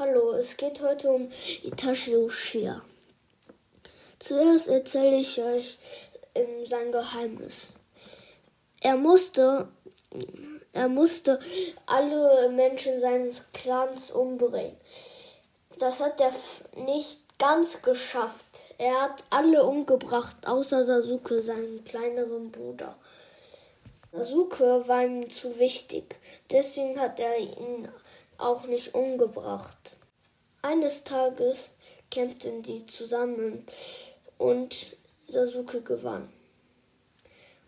Hallo, es geht heute um Itachi Uchiha. Zuerst erzähle ich euch ähm, sein Geheimnis. Er musste, er musste alle Menschen seines Clans umbringen. Das hat er nicht ganz geschafft. Er hat alle umgebracht, außer Sasuke, seinen kleineren Bruder. Sasuke war ihm zu wichtig, deswegen hat er ihn auch nicht umgebracht. Eines Tages kämpften sie zusammen und Sasuke gewann.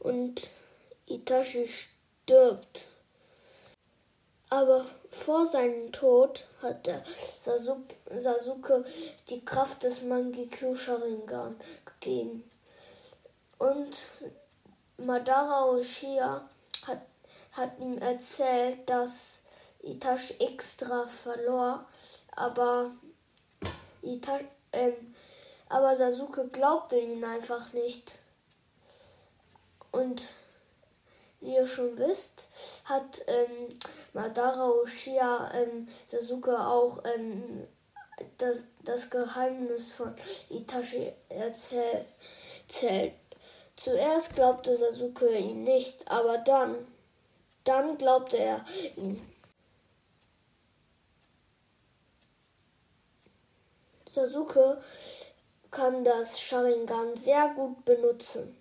Und Itachi stirbt. Aber vor seinem Tod hat Sasuke, Sasuke die Kraft des Mangekyo Sharingan gegeben. Und Madara Uchiha hat, hat ihm erzählt, dass Itachi extra verlor, aber, Itachi, ähm, aber Sasuke glaubte ihn einfach nicht. Und wie ihr schon wisst, hat ähm, Madara Uchiha ähm, Sasuke auch ähm, das, das Geheimnis von Itachi erzählt. Zuerst glaubte Sasuke ihn nicht, aber dann, dann glaubte er ihn. Sasuke kann das Sharingan sehr gut benutzen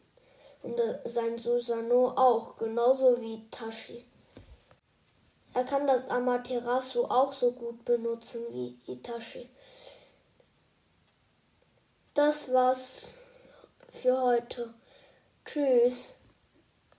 und sein Susanoo auch, genauso wie Tashi. Er kann das Amaterasu auch so gut benutzen wie Itachi. Das war's für heute. Tschüss.